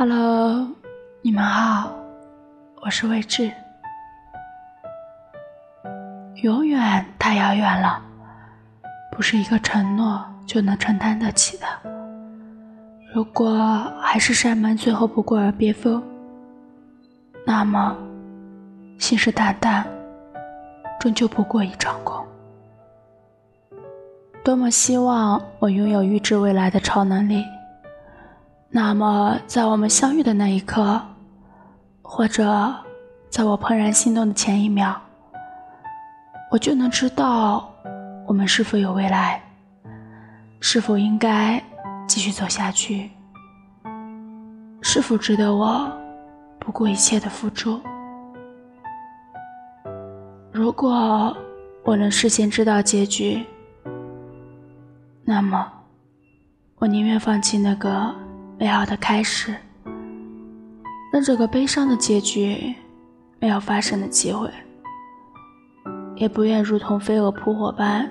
Hello，你们好，我是魏志。永远太遥远了，不是一个承诺就能承担得起的。如果海誓山盟最后不过耳边风，那么信誓旦旦终究不过一场空。多么希望我拥有预知未来的超能力，那么在我们相遇的那一刻，或者在我怦然心动的前一秒，我就能知道我们是否有未来，是否应该继续走下去，是否值得我不顾一切的付出。如果我能事先知道结局。那么，我宁愿放弃那个美好的开始，让这个悲伤的结局没有发生的机会，也不愿如同飞蛾扑火般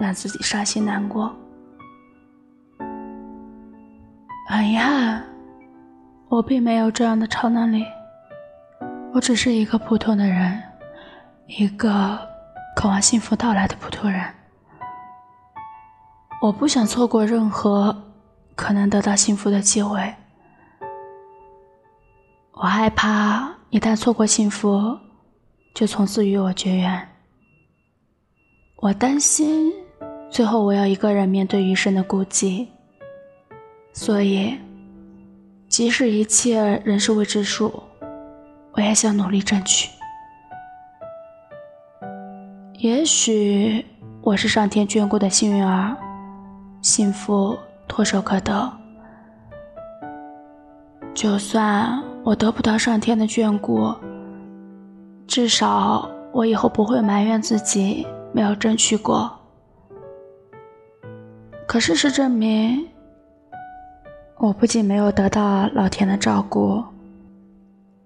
让自己伤心难过。很遗憾，我并没有这样的超能力，我只是一个普通的人，一个渴望幸福到来的普通人。我不想错过任何可能得到幸福的机会。我害怕一旦错过幸福，就从此与我绝缘。我担心最后我要一个人面对余生的孤寂。所以，即使一切仍是未知数，我也想努力争取。也许我是上天眷顾的幸运儿。幸福唾手可得，就算我得不到上天的眷顾，至少我以后不会埋怨自己没有争取过。可事实证明，我不仅没有得到老天的照顾，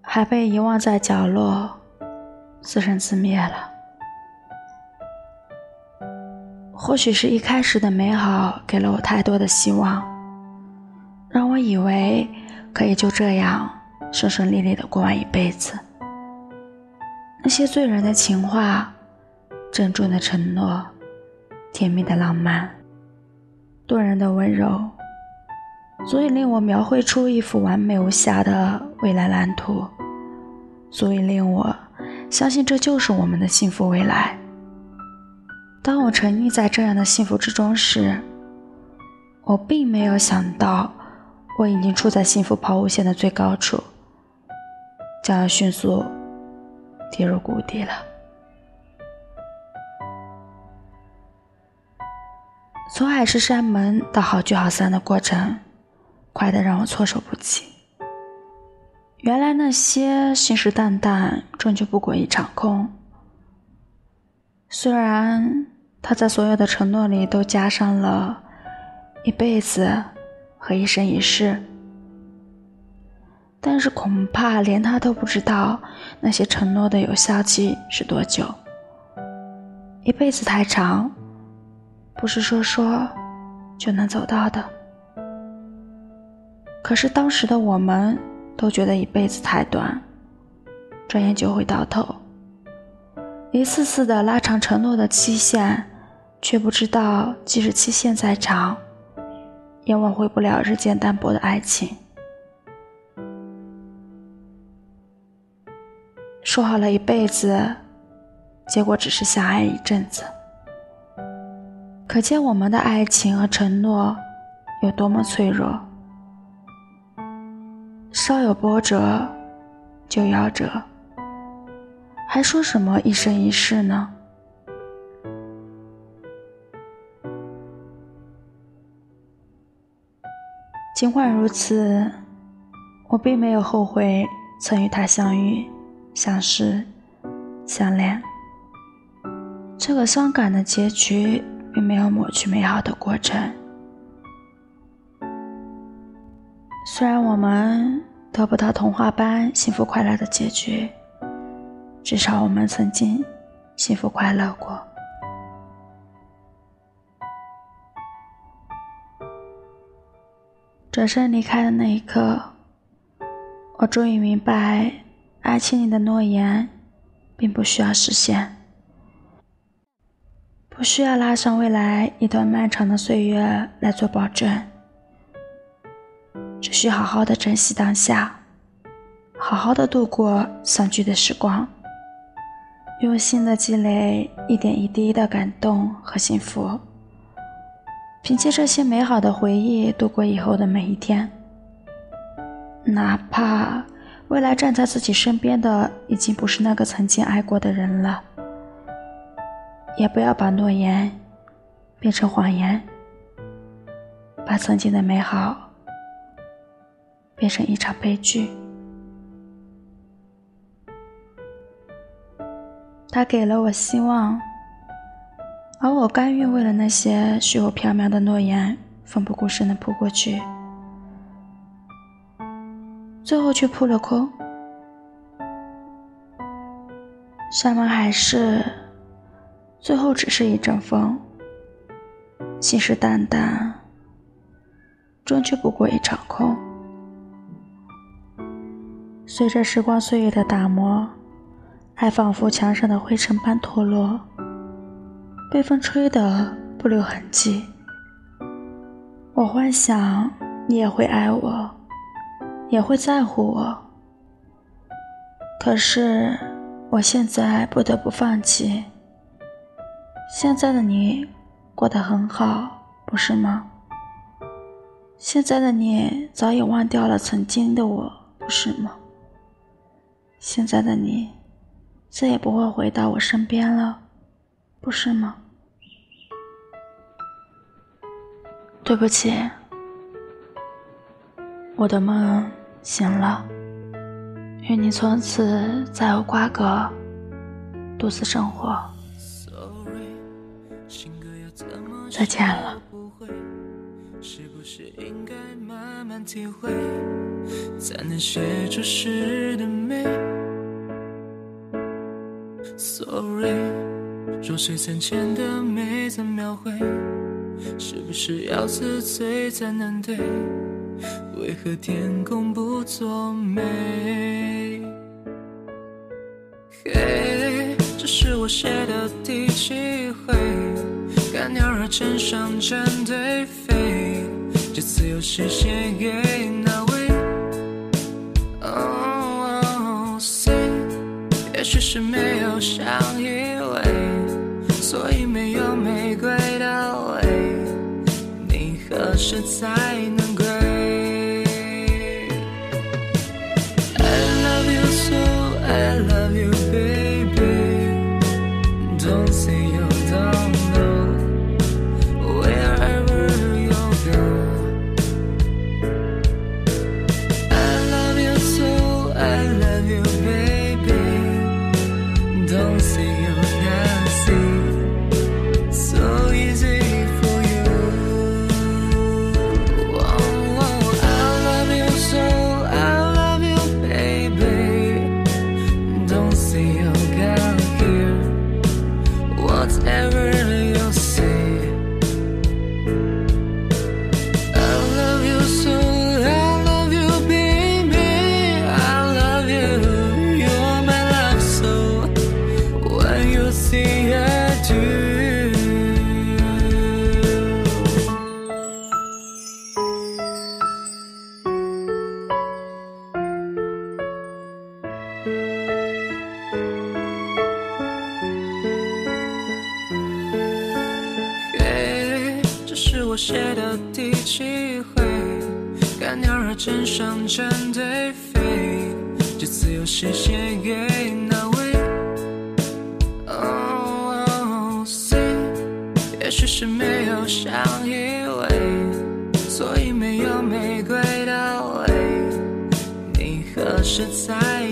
还被遗忘在角落，自生自灭了。或许是一开始的美好给了我太多的希望，让我以为可以就这样顺顺利利的过完一辈子。那些醉人的情话、郑重的承诺、甜蜜的浪漫、动人的温柔，足以令我描绘出一幅完美无瑕的未来蓝图，足以令我相信这就是我们的幸福未来。当我沉溺在这样的幸福之中时，我并没有想到，我已经处在幸福抛物线的最高处，将要迅速跌入谷底了。从海誓山盟到好聚好散的过程，快得让我措手不及。原来那些信誓旦旦，终究不过一场空。虽然他在所有的承诺里都加上了一辈子和一生一世，但是恐怕连他都不知道那些承诺的有效期是多久。一辈子太长，不是说说就能走到的。可是当时的我们都觉得一辈子太短，转眼就会到头。一次次的拉长承诺的期限，却不知道即使期限再长，也挽回不了日渐淡薄的爱情。说好了一辈子，结果只是相爱一阵子。可见我们的爱情和承诺有多么脆弱，稍有波折就夭折。还说什么一生一世呢？尽管如此，我并没有后悔曾与他相遇、相识、相恋。这个伤感的结局并没有抹去美好的过程。虽然我们得不到童话般幸福快乐的结局。至少我们曾经幸福快乐过。转身离开的那一刻，我终于明白，爱情里的诺言，并不需要实现，不需要拉上未来一段漫长的岁月来做保证，只需好好的珍惜当下，好好的度过相聚的时光，用心的积累一点一滴的感动和幸福，凭借这些美好的回忆度过以后的每一天。哪怕未来站在自己身边的已经不是那个曾经爱过的人了，也不要把诺言变成谎言，把曾经的美好变成一场悲剧。他给了我希望，而我甘愿为了那些虚无缥缈的诺言，奋不顾身的扑过去。最后却扑了空。山盟海誓，最后只是一阵风；信誓旦旦，终究不过一场空。随着时光岁月的打磨，爱仿佛墙上的灰尘般脱落，被风吹得不留痕迹。我幻想你也会爱我。也会在乎我，可是我现在不得不放弃。现在的你过得很好，不是吗？现在的你早已忘掉了曾经的我，不是吗？现在的你再也不会回到我身边了，不是吗？对不起，我的梦。醒了，愿你从此再无瓜葛，独自生活。再见了。是不是应该慢慢体会，才能写出诗的美？Sorry，弱水三千的美怎描绘？是不是要自醉才能对？为何天公不作美？嘿，这是我写的第几回？看鸟儿成双成对飞，这次又是写给是没有相依偎，所以没有玫瑰的味。你何时才能嘿，这是我？写的第几回？看鸟儿成双成对飞，这次又是写给哪位？Oh say，也许是没有相依偎，所以没有玫瑰的泪。你何时才？